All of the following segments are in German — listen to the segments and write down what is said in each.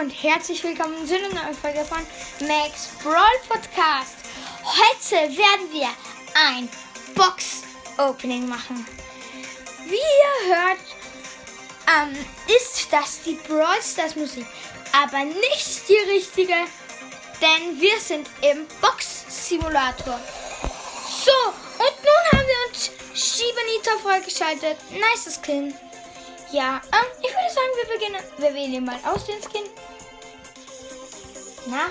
und herzlich willkommen zu einer neuen Folge von Max Brawl Podcast. Heute werden wir ein Box-Opening machen. Wie ihr hört, ähm, ist das die Brawl Stars Musik, aber nicht die richtige, denn wir sind im Box-Simulator. So, und nun haben wir uns Shibanita freigeschaltet. Nice Skin. Ja, ähm, ich würde sagen, wir beginnen. Wir wählen mal aus den Skin. Na,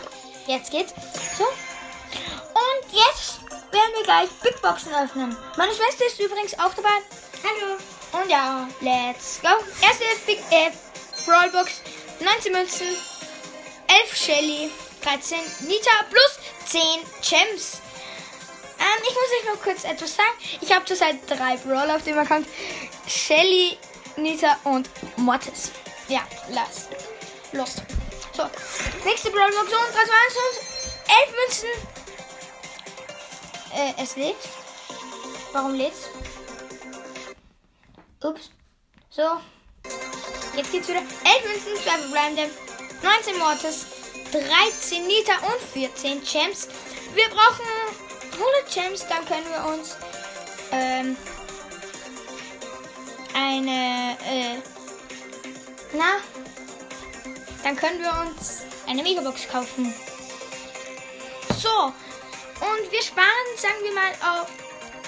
jetzt geht's. So. Und jetzt werden wir gleich Big Boxen öffnen. Meine Schwester ist übrigens auch dabei. Hallo. Und ja, let's go. Erste Big äh, Brawl Box. 19 Münzen, 11 Shelly, 13 Nita plus 10 Gems. Ähm, ich muss euch noch kurz etwas sagen. Ich habe zurzeit drei Brawl auf dem Account. Shelly, Nita und Mortis. Ja, lass. Los. So, nächste Brawlbox und 3, 2, 1 und 11 Münzen. Äh, es lädt. Warum lädt's? Ups. So. Jetzt geht's wieder. 11 Münzen, 2 verbleibende, 19 Mortis, 13 Nita und 14 Gems. Wir brauchen 100 Gems, dann können wir uns ähm, eine, äh, na, dann können wir uns eine Megabox kaufen. So, und wir sparen, sagen wir mal, auf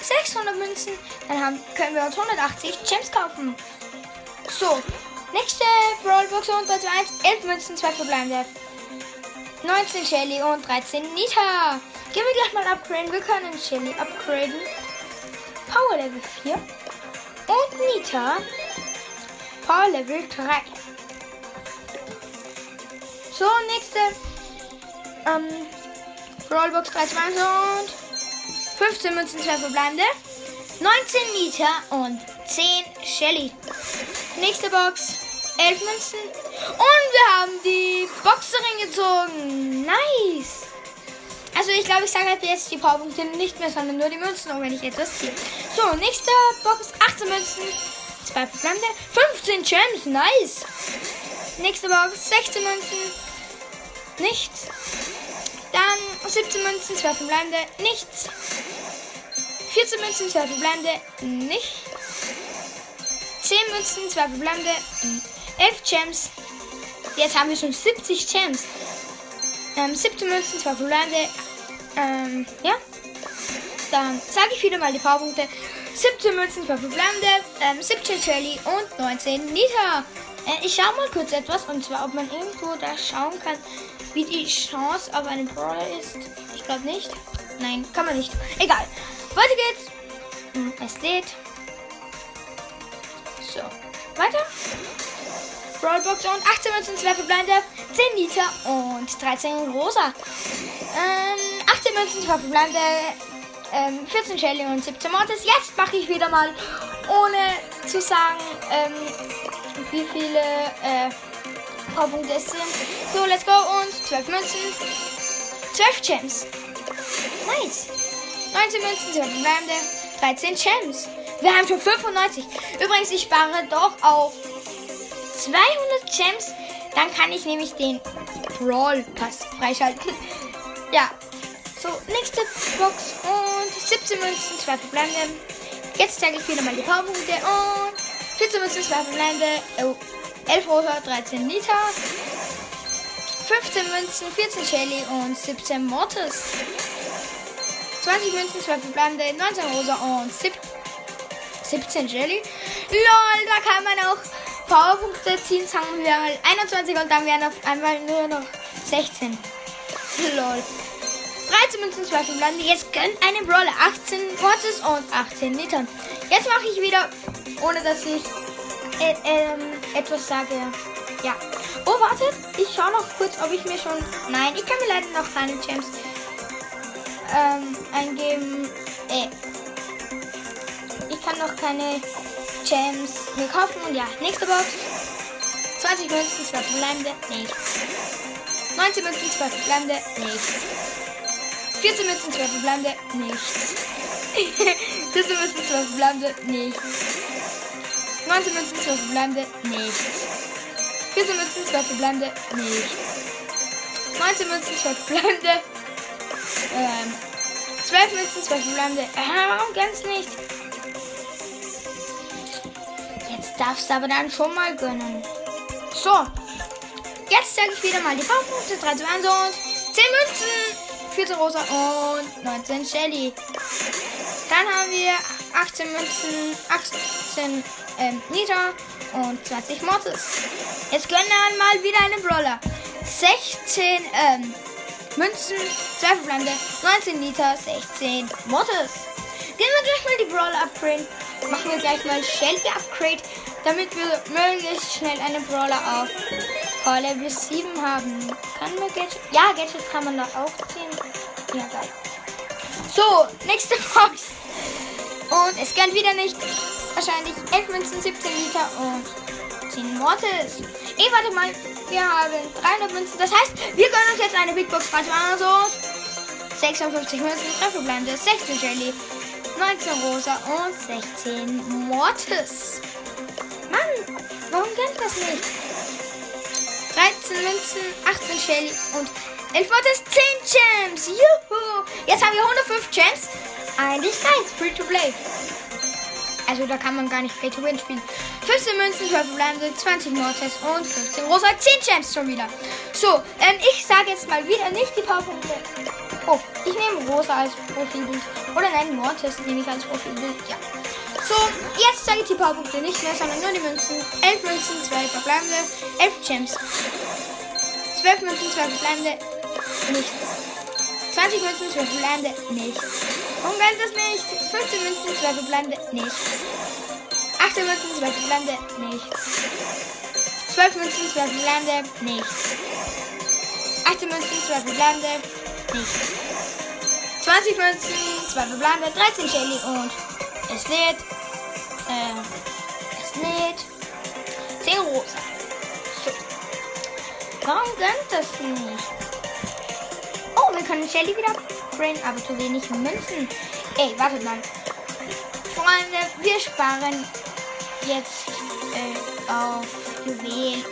600 Münzen. Dann haben, können wir uns 180 Gems kaufen. So, nächste Brawlbox und 3 zu 1, 11 Münzen, 2 verbleibende. 19 Shelly und 13 Nita. Gehen wir gleich mal upgraden. Wir können Shelly upgraden. Power Level 4. Und Nita. Power Level 3. So, nächste. Ähm, Rollbox 3 2 und 15 Münzen, 2 verbleibende. 19 Nita und 10 Shelly. Nächste Box. 11 Münzen. Und wir haben die Boxerin gezogen. Nice. Also ich glaube, ich sage halt jetzt die Powerpunkte nicht mehr, sondern nur die Münzen, auch wenn ich etwas ziehe. So, nächste Box, 18 Münzen, 2 verbleibende, 15 Gems, nice. Nächste Box, 16 Münzen, nichts. Dann 17 Münzen, 2 verbleibende, nichts. 14 Münzen, 2 verbleibende, nichts. 10 Münzen, 2 verbleibende, 11 Gems. Jetzt haben wir schon 70 Gems. Ähm, 17 Münzen, 2 verbleibende, ähm, ja. Dann sage ich wieder mal die Powerpunkte. 17 Münzen für verbleibende, ähm, 17 Shelly und 19 Nita. Äh, ich schaue mal kurz etwas und zwar, ob man irgendwo da schauen kann, wie die Chance auf einen Brawler ist. Ich glaube nicht. Nein, kann man nicht. Egal. Weiter geht's. Hm, es lädt. So. Weiter. Brawlbox und 18 Münzen, 2 verbleibende, 10 Liter und 13 Rosa. Ähm, 18 Münzen, 2 verbleibende, ähm, 14 Shelly und 17 Mortis. Jetzt mache ich wieder mal, ohne zu sagen, ähm, wie viele äh, Powerpunkte es sind. So, let's go und 12 Münzen, 12 Gems. Nice. 19 Münzen, 12 verbleibende, 13 Gems. Wir haben schon 95. Übrigens, ich spare doch auf 200 Gems. Dann kann ich nämlich den Brawl Pass freischalten. ja. So, nächste Box und 17 Münzen, 2 verbleibende. Jetzt zeige ich wieder mal die Powerpunkte und 14 Münzen, 2 verbleibende. Oh, 11 Rosa, 13 Nita. 15 Münzen, 14 Shelly und 17 Mortis. 20 Münzen, 12 verbleibende, 19 Rosa und 17 Jelly. LOL, da kann man auch Powerpunkte ziehen, sagen wir mal 21 und dann werden auf einmal nur noch 16. Lol. 13 Münzen, 2 verbleibende. Jetzt gönnt einen Brawler 18 Mortis und 18 Litern. Jetzt mache ich wieder, ohne dass ich äh, ähm, etwas sage. Ja. Oh, wartet. Ich schaue noch kurz, ob ich mir schon... Nein, ich kann mir leider noch keine Gems ähm, eingeben. Äh. Ich kann noch keine Gems mir kaufen. Und ja, nächste Box. 20 Münzen, 2 verbleibende, nichts. 19 Münzen, 2 verbleibende, nichts. 14 Münzen, 2 verbleibende, nichts. 14 Münzen, 2 verbleibende, nichts. 19 Münzen, 2 verbleibende, nichts. 14 Münzen, 12 verbleibende, nicht. 19 Münzen, 12 verbleibende, ähm, 12 Münzen, 12 verbleibende, äh, warum ganz nicht? Jetzt darfst du aber dann schon mal gönnen. So, jetzt zeige ich wieder mal die Powerpunkte, 3 zu 1 und 10 Münzen. 14 Rosa und 19 Shelly. Dann haben wir 18 Münzen, 18 ähm, Nita und 20 Mortis. Jetzt gönnen wir mal wieder einen Brawler. 16 ähm, Münzen, 2 verbleibende, 19 Nita, 16 Mortis. Gehen wir gleich mal die Brawler upgraden. Machen wir gleich mal Shelly Upgrade, damit wir möglichst schnell einen Brawler auf Power Level 7 haben. Kann man Gadget? Ja, Gadgets kann man da auch ziehen. Ja, geil. So, nächste Box. Und es gönnt wieder nicht. Wahrscheinlich 11 Münzen, 17 Liter und 10 Mortis. Eh, warte mal. Wir haben 300 Münzen. Das heißt, wir gönnen uns jetzt eine Big Box. Warte mal so. 56 Münzen, 3 verbleibende, 16 Jelly, 19 Rosa und 16 Mortis. Mann, warum gönnt das nicht? 13 Münzen, 18 Shelly und 11 Mortis, 10 Gems. Juhu. Jetzt haben wir 105 Gems. Eigentlich nice. Free to play. Also da kann man gar nicht Pay to Win spielen. 15 Münzen, 12 verbleibende, 20 Mortis und 15 Rosa, 10 Gems schon wieder. So, ähm, ich sage jetzt mal wieder nicht die Powerpunkte. Oh, ich nehme Rosa als Profilbild. Oder nein, Mortis nehme ich als Profilbild. Ja. So, jetzt sage ich die Powerpunkte nicht mehr, sondern nur die Münzen. 11 Münzen, 2 verbleibende, 11 Gems. 12 Münzen, 2 verbleibende, nichts. 20 Münzen, 12 verbleibende, nichts. Warum rennt das nicht? 15 Münzen, 2 verbleibende, nichts. 18 Münzen, 2 verbleibende, nichts. 12 Münzen, 2 verbleibende, nichts. 18 Münzen, 2 verbleibende, nichts. 20 Münzen, 2 verbleibende, 13 Shelly und es lädt. Äh, es lädt. 10 rosa. Warum gönnt das nicht? Oh, wir können Shelly wieder bringen, aber zu wenig Münzen. Ey, wartet mal. Freunde, wir sparen jetzt äh, auf Juwelen.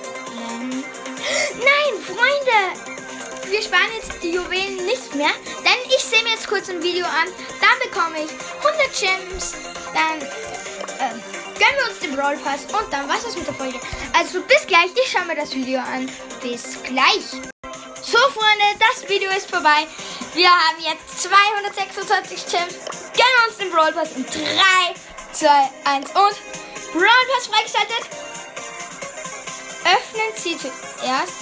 Nein, Freunde! Wir sparen jetzt die Juwelen nicht mehr, denn ich sehe mir jetzt kurz ein Video an. Dann bekomme ich 100 Gems. Dann äh, gönnen wir uns den Brawl Pass und dann was ist mit der Folge. Also bis gleich, ich schaue mir das Video an. Bis gleich. So Freunde, das Video ist vorbei. Wir haben jetzt 226 Gems. Gönnen uns den Brawl Pass in 3, 2, 1 und Brawl Pass freigeschaltet. Öffnen Sie zuerst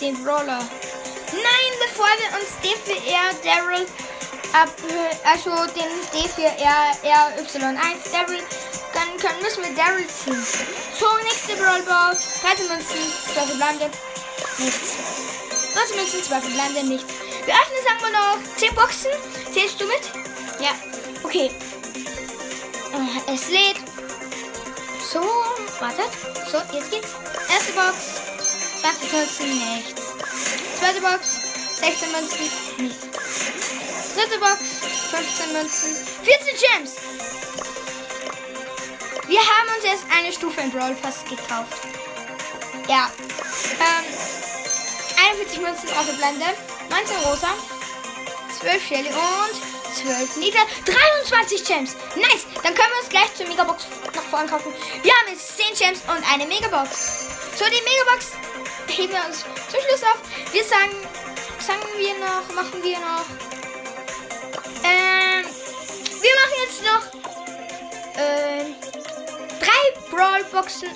den Brawler. Nein, bevor wir uns D4R Daryl ab, also den D4R RY1 Daryl können, müssen wir Daryl ziehen. So, nächste Brawlbox. 13 Münzen, 2 verbleibende, nichts. 13 Münzen, 2 verbleibende, nichts. Wir öffnen, sagen wir noch 10 Boxen. Zählst du mit? Ja. Okay. Äh, es lädt. So, wartet. So, jetzt geht's. Erste Box. 20 Münzen, nichts. Zweite Box, 16 Münzen, nichts. Dritte Box, 15 Münzen, 14 Gems. Wir haben uns jetzt eine Stufe im Brawl Pass gekauft. Ja. Ähm, 41 Münzen auf der Blende, 19 rosa, 12 Shelly und 12 Nita, 23 Gems. Nice. Dann können wir uns gleich zur Megabox nach vorne kaufen. Wir haben jetzt 10 Gems und eine Megabox. So, die Megabox heben wir uns zum Schluss auf. Wir sagen, sagen wir noch, machen wir noch. Ähm, wir machen jetzt noch Brawlboxen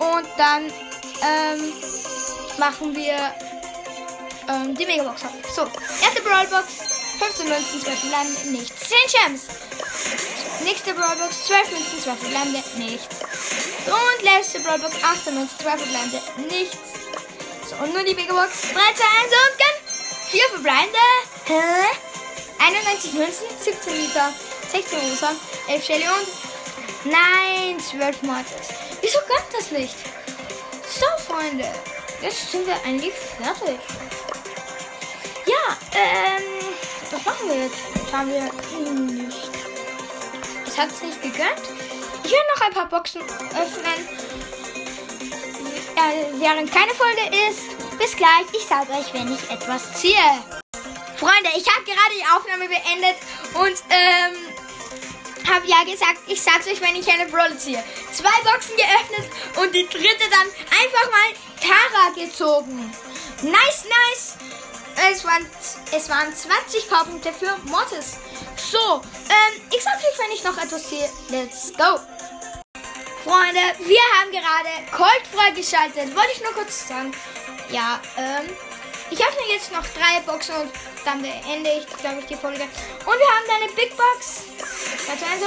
und dann ähm, machen wir ähm, die Megabox auf. So, erste Brawlbox, 15 Münzen, 12 Lande, nichts. 10 Gems. Nächste Brawlbox, 12 Münzen, 12 Lande, nichts. Und letzte Brawlbox, 18 Münzen, 12 Lande, nichts. So, und nur die Megabox. 3, 2, 1 und dann 4 verbleibende. Hä? 91 Münzen, 17 Liter, 16 Rosa, 11 Shelly und. Nein, 12 Mortis. Wieso gönnt das nicht? So, Freunde. Jetzt sind wir eigentlich fertig. Ja, ähm. Was machen wir jetzt? Das haben wir nicht. Es hat sich gegönnt. Ich werde noch ein paar Boxen öffnen. äh, während keine Folge ist. Bis gleich. Ich sage euch, wenn ich etwas ziehe. Freunde, ich habe gerade die Aufnahme beendet und ähm, habe ja gesagt, ich sag's euch, wenn ich eine Brawl ziehe. Zwei Boxen geöffnet und die dritte dann einfach mal Tara gezogen. Nice, nice. Es waren, es waren 20 Powerpunkte für Mortis. So, ähm, ich sag's euch, wenn ich noch etwas ziehe. Let's go. Freunde, wir haben gerade Colt freigeschaltet. Wollte ich nur kurz sagen. Ja, ähm, ich öffne jetzt noch drei Boxen und dann beende ich, glaube ich, die Folge. Und wir haben eine Big Box. Warte, also.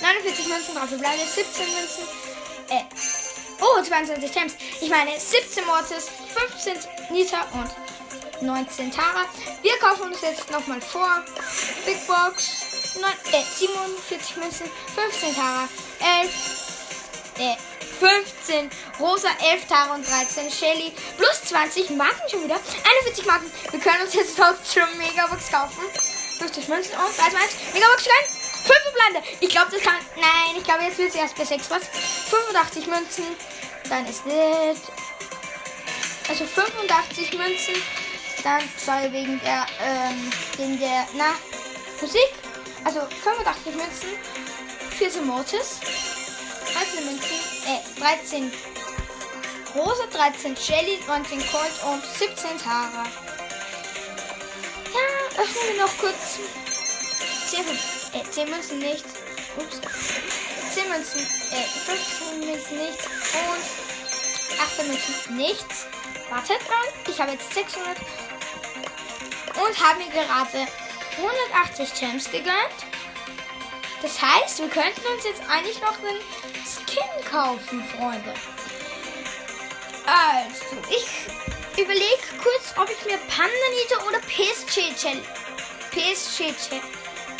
49 Münzen drauf. Wir bleiben 17 Münzen. Äh. Oh, 22 Gems. Ich meine 17 Mortis, 15 Nita und 19 Tara. Wir kaufen uns jetzt nochmal vor. Big Box. 9, äh, 47 Münzen, 15 Tara, 11, äh, 15 Rosa, 11 Tara und 13 Shelly. Plus 20 Marken schon wieder. 41 Marken. Wir können uns jetzt dort schon Megabox kaufen. 50 Münzen und 3, 2, 1. Megabox rein. 5 Blende. Ich glaube, das kann. Nein, ich glaube, jetzt wird es erst bei 6 was. 85 Münzen. Dann ist das. Also 85 Münzen. Dann soll wegen der, ähm, wegen der, na, Musik. Also 85 Münzen. 14 Mortis. 13 Münzen, äh, 13 Rosa, 13 Shelly, 19 Colt und 17 Tara. Ja, öffnen wir noch kurz 10, äh, 10 Münzen nicht. Ups. 10 Münzen, äh, 15 Münzen nichts und 18 Münzen nichts. Wartet mal, ich habe jetzt 600 und habe mir gerade 180 Gems gegönnt. Das heißt, wir könnten uns jetzt eigentlich noch einen Skin kaufen, Freunde. Also, ich überlege kurz, ob ich mir Pandanite oder PSG Shelly, PSG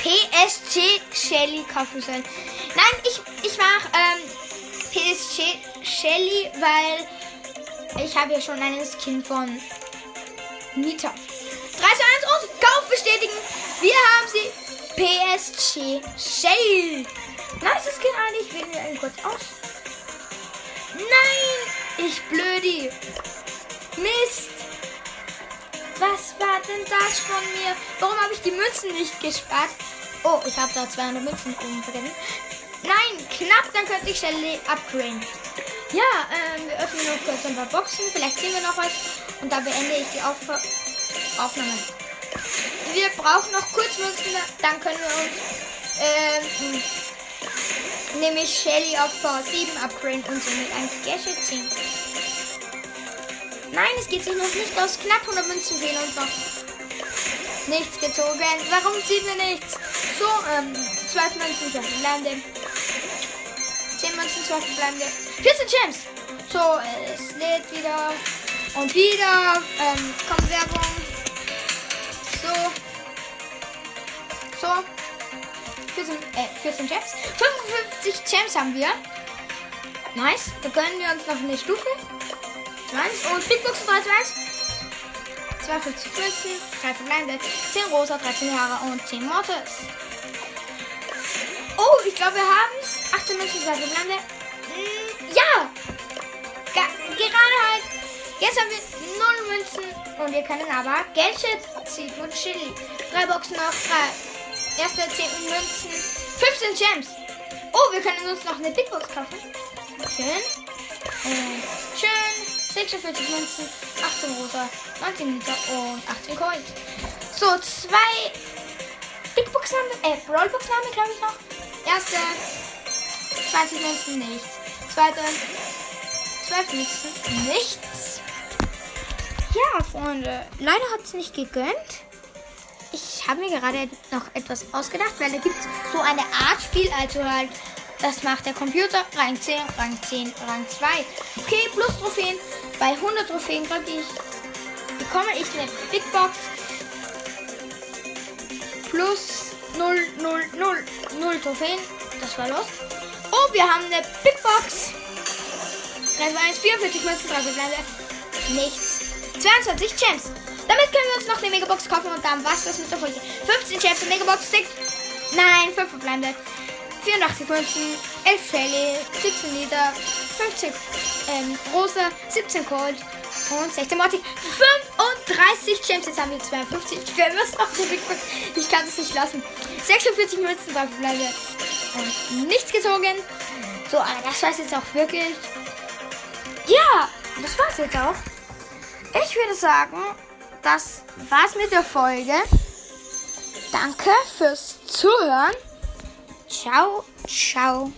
PSG Shelly kaufen soll. Nein, ich, ich mache ähm, PSG Shelly, weil ich habe ja schon einen Skin von Nita. 3 zu 1 und Kauf bestätigen. Wir haben sie PSG Shell. Nice Skin eigentlich. Wählen wir einen kurz aus. Nein! Ich blödi. Mist. Was war denn das von mir? Warum habe ich die Münzen nicht gespart? Oh, ich habe da 200 Münzen drin. Nein, knapp, dann könnte ich Shelly upgraden. Ja, ähm, wir öffnen noch kurz ein paar Boxen. Vielleicht sehen wir noch was. Und da beende ich die Auf Aufnahme wir brauchen noch kurz Münzen, dann können wir uns ähm, nämlich Shelly auf Power 7 upgraden und somit ein Gadget ziehen. Nein, es geht sich noch nicht aus. Knapp 100 Münzen fehlen uns noch. Nichts gezogen. Warum ziehen wir nichts? So, ähm, 12 Münzen, 12 verbleibende. 10 Münzen, 12 verbleibende. 14 Gems. So, es lädt wieder. Und wieder. Ähm, kommt Werbung. So. So. 14, äh, 14 Gems. 55 Gems haben wir. Nice. Da können wir uns noch eine Stufe. 20 und Big Box 3 1. 52 Münzen, 3 verbleibende, 10 rosa, 13 Jahre und 10 Mortis. Oh, ich glaube, wir haben es. 18 Münzen, 2 verbleibende. Mm, ja! Ga gerade halt. Jetzt haben wir 0 Münzen und wir können aber Geld ziehen von Chili. Drei Boxen noch, drei. Erste 10 Münzen. 15 Gems. Oh, wir können uns noch eine Big Box kaufen. Schön. Und schön. 46 Münzen, 18 rosa, 19 Liter und 18 Coins. So, zwei Big Box haben wir, äh, Brawl Box haben wir, glaube ich, noch. Erste 20 Münzen, nichts. Zweite 12 Münzen, nichts. Ja, Freunde, leider hat es nicht gegönnt ich habe mir gerade noch etwas ausgedacht, weil da gibt es so eine Art Spiel, also halt, das macht der Computer, Rang 10, Rang 10, Rang 2. Okay, plus Trophäen. Bei 100 Trophäen kriege ich, bekomme ich eine Big Box plus 0, 0, 0, 0 Trophäen. Das war los. Oh, wir haben eine Big Box. 3, 2, 1, 44 Münzen, 3 Verbleibende. Nichts. 22 Gems. Damit können wir uns noch eine Megabox kaufen und dann was das mit der Folge. 15 Chefs und Megabox 6. Nein, 5 verbleibende. 84 Münzen, 11 Shelly, 17 Liter, 50 ähm, Rosa, 17 Gold und 16 Morty. 35 Gems. Jetzt haben wir 52 Gems auf der Big. Ich kann es nicht lassen. 46 Münzen, 3 verbleibende und nichts gezogen. So, aber das war's jetzt auch wirklich. Ja, das war's jetzt auch. Ich würde sagen, das war's mit der Folge. Danke fürs Zuhören. Ciao, ciao.